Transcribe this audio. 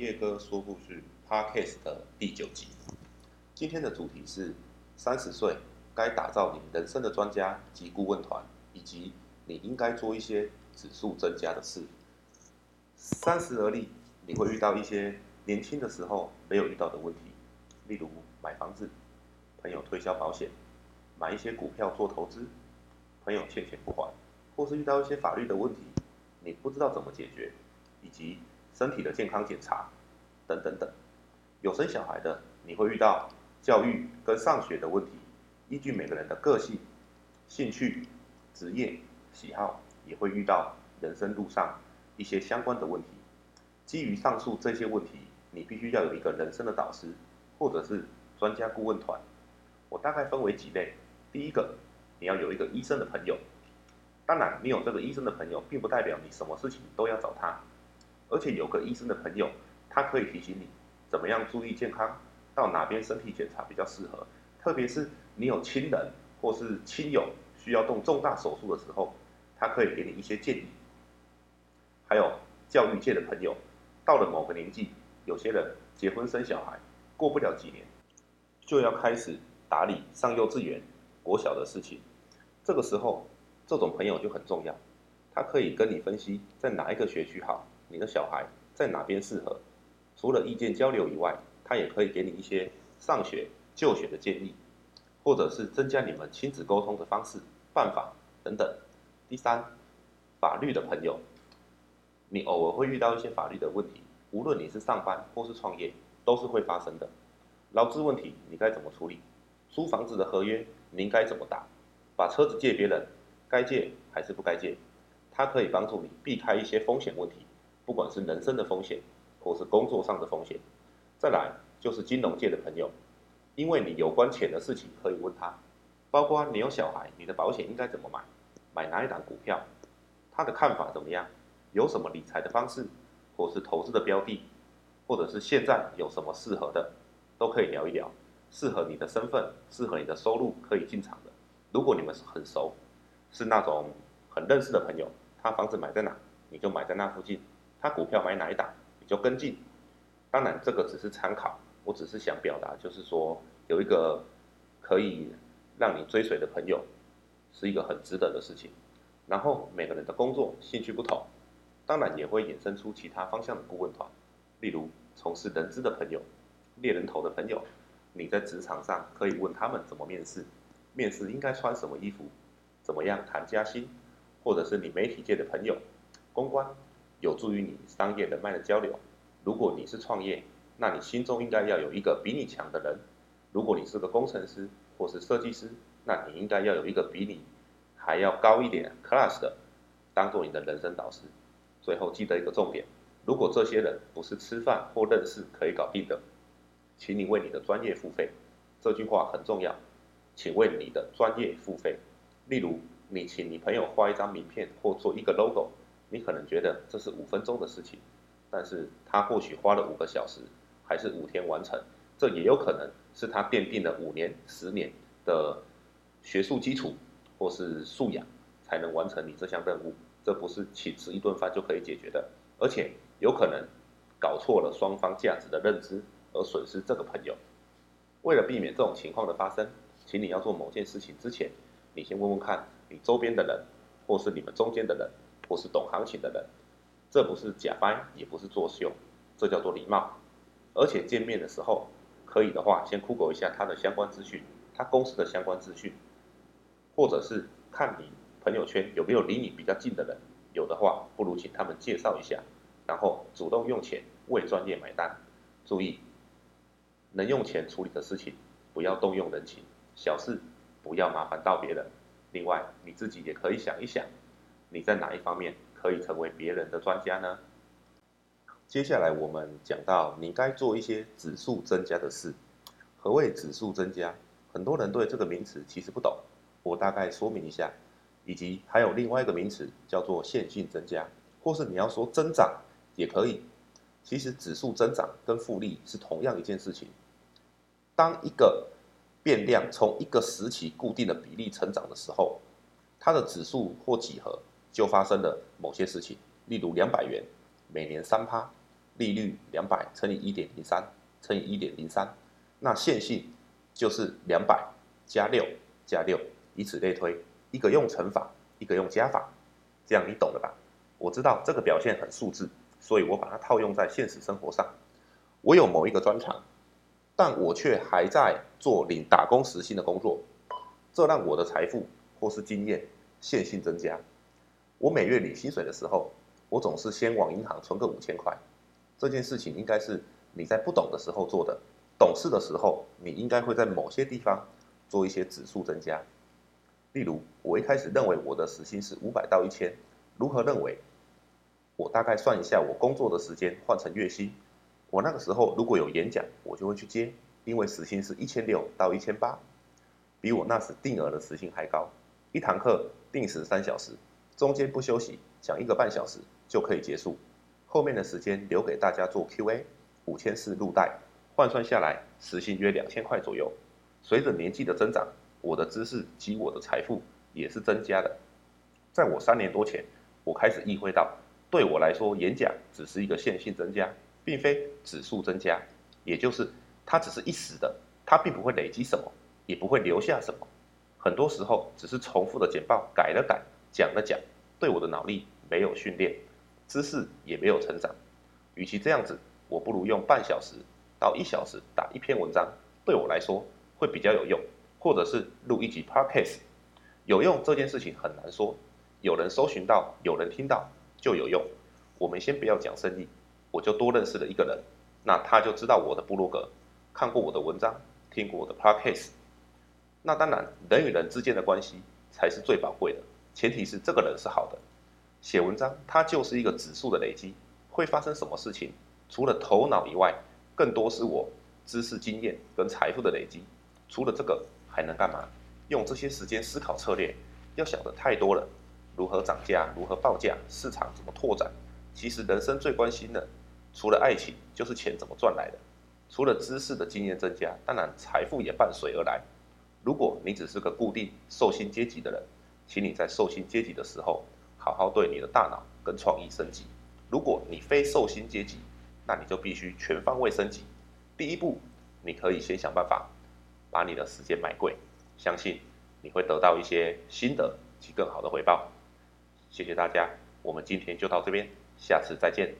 叶哥说故事 Podcast 的第九集。今天的主题是三十岁该打造你人生的专家及顾问团，以及你应该做一些指数增加的事。三十而立，你会遇到一些年轻的时候没有遇到的问题，例如买房子、朋友推销保险、买一些股票做投资、朋友欠钱不还，或是遇到一些法律的问题，你不知道怎么解决，以及身体的健康检查等等等。有生小孩的，你会遇到教育跟上学的问题，依据每个人的个性、兴趣、职业、喜好，也会遇到人生路上一些相关的问题。基于上述这些问题，你必须要有一个人生的导师，或者是专家顾问团。我大概分为几类。第一个，你要有一个医生的朋友。当然，你有这个医生的朋友，并不代表你什么事情都要找他。而且有个医生的朋友，他可以提醒你怎么样注意健康，到哪边身体检查比较适合。特别是你有亲人或是亲友需要动重大手术的时候，他可以给你一些建议。还有教育界的朋友，到了某个年纪，有些人结婚生小孩，过不了几年，就要开始打理上幼稚园、国小的事情。这个时候，这种朋友就很重要，他可以跟你分析在哪一个学区好。你的小孩在哪边适合？除了意见交流以外，他也可以给你一些上学就学的建议，或者是增加你们亲子沟通的方式、办法等等。第三，法律的朋友，你偶尔会遇到一些法律的问题，无论你是上班或是创业，都是会发生的。劳资问题你该怎么处理？租房子的合约你该怎么打？把车子借别人，该借还是不该借？它可以帮助你避开一些风险问题。不管是人生的风险，或是工作上的风险，再来就是金融界的朋友，因为你有关钱的事情可以问他，包括你有小孩，你的保险应该怎么买，买哪一档股票，他的看法怎么样，有什么理财的方式，或是投资的标的，或者是现在有什么适合的，都可以聊一聊，适合你的身份，适合你的收入可以进场的。如果你们是很熟，是那种很认识的朋友，他房子买在哪，你就买在那附近。他股票买哪一档，你就跟进。当然，这个只是参考，我只是想表达，就是说有一个可以让你追随的朋友，是一个很值得的事情。然后每个人的工作兴趣不同，当然也会衍生出其他方向的顾问团，例如从事人资的朋友、猎人头的朋友，你在职场上可以问他们怎么面试，面试应该穿什么衣服，怎么样谈加薪，或者是你媒体界的朋友，公关。有助于你商业人脉的交流。如果你是创业，那你心中应该要有一个比你强的人。如果你是个工程师或是设计师，那你应该要有一个比你还要高一点 class 的，当做你的人生导师。最后记得一个重点：如果这些人不是吃饭或认识可以搞定的，请你为你的专业付费。这句话很重要，请为你的专业付费。例如，你请你朋友画一张名片或做一个 logo。你可能觉得这是五分钟的事情，但是他或许花了五个小时，还是五天完成，这也有可能是他奠定了五年、十年的学术基础或是素养，才能完成你这项任务。这不是请吃一顿饭就可以解决的，而且有可能搞错了双方价值的认知，而损失这个朋友。为了避免这种情况的发生，请你要做某件事情之前，你先问问看你周边的人，或是你们中间的人。或是懂行情的人，这不是假掰，也不是作秀，这叫做礼貌。而且见面的时候，可以的话，先 Google 一下他的相关资讯，他公司的相关资讯，或者是看你朋友圈有没有离你比较近的人，有的话，不如请他们介绍一下，然后主动用钱为专业买单。注意，能用钱处理的事情，不要动用人情，小事不要麻烦到别人。另外，你自己也可以想一想。你在哪一方面可以成为别人的专家呢？接下来我们讲到你该做一些指数增加的事。何谓指数增加？很多人对这个名词其实不懂，我大概说明一下。以及还有另外一个名词叫做线性增加，或是你要说增长也可以。其实指数增长跟复利是同样一件事情。当一个变量从一个时期固定的比例成长的时候，它的指数或几何。就发生了某些事情，例如两百元每年三趴，利率两百乘以一点零三乘以一点零三，那线性就是两百加六加六，以此类推，一个用乘法，一个用加法，这样你懂了吧？我知道这个表现很数字，所以我把它套用在现实生活上。我有某一个专长，但我却还在做领打工时薪的工作，这让我的财富或是经验线性增加。我每月领薪水的时候，我总是先往银行存个五千块。这件事情应该是你在不懂的时候做的，懂事的时候，你应该会在某些地方做一些指数增加。例如，我一开始认为我的时薪是五百到一千，如何认为？我大概算一下，我工作的时间换成月薪，我那个时候如果有演讲，我就会去接，因为时薪是一千六到一千八，比我那时定额的时薪还高。一堂课定时三小时，中间不休息，讲一个半小时就可以结束，后面的时间留给大家做 Q&A，五千四入袋，换算下来时薪约两千块左右。随着年纪的增长。我的知识及我的财富也是增加的。在我三年多前，我开始意会到，对我来说，演讲只是一个线性增加，并非指数增加，也就是它只是一时的，它并不会累积什么，也不会留下什么。很多时候只是重复的简报改了改，讲了讲，对我的脑力没有训练，知识也没有成长。与其这样子，我不如用半小时到一小时打一篇文章，对我来说会比较有用。或者是录一集 podcast，有用这件事情很难说，有人搜寻到，有人听到就有用。我们先不要讲生意，我就多认识了一个人，那他就知道我的部落格，看过我的文章，听过我的 podcast。那当然，人与人之间的关系才是最宝贵的，前提是这个人是好的。写文章它就是一个指数的累积，会发生什么事情？除了头脑以外，更多是我知识、经验跟财富的累积。除了这个。还能干嘛？用这些时间思考策略，要想的太多了。如何涨价？如何报价？市场怎么拓展？其实人生最关心的，除了爱情，就是钱怎么赚来的。除了知识的经验增加，当然财富也伴随而来。如果你只是个固定受薪阶级的人，请你在受薪阶级的时候，好好对你的大脑跟创意升级。如果你非受薪阶级，那你就必须全方位升级。第一步，你可以先想办法。把你的时间买贵，相信你会得到一些新的及更好的回报。谢谢大家，我们今天就到这边，下次再见。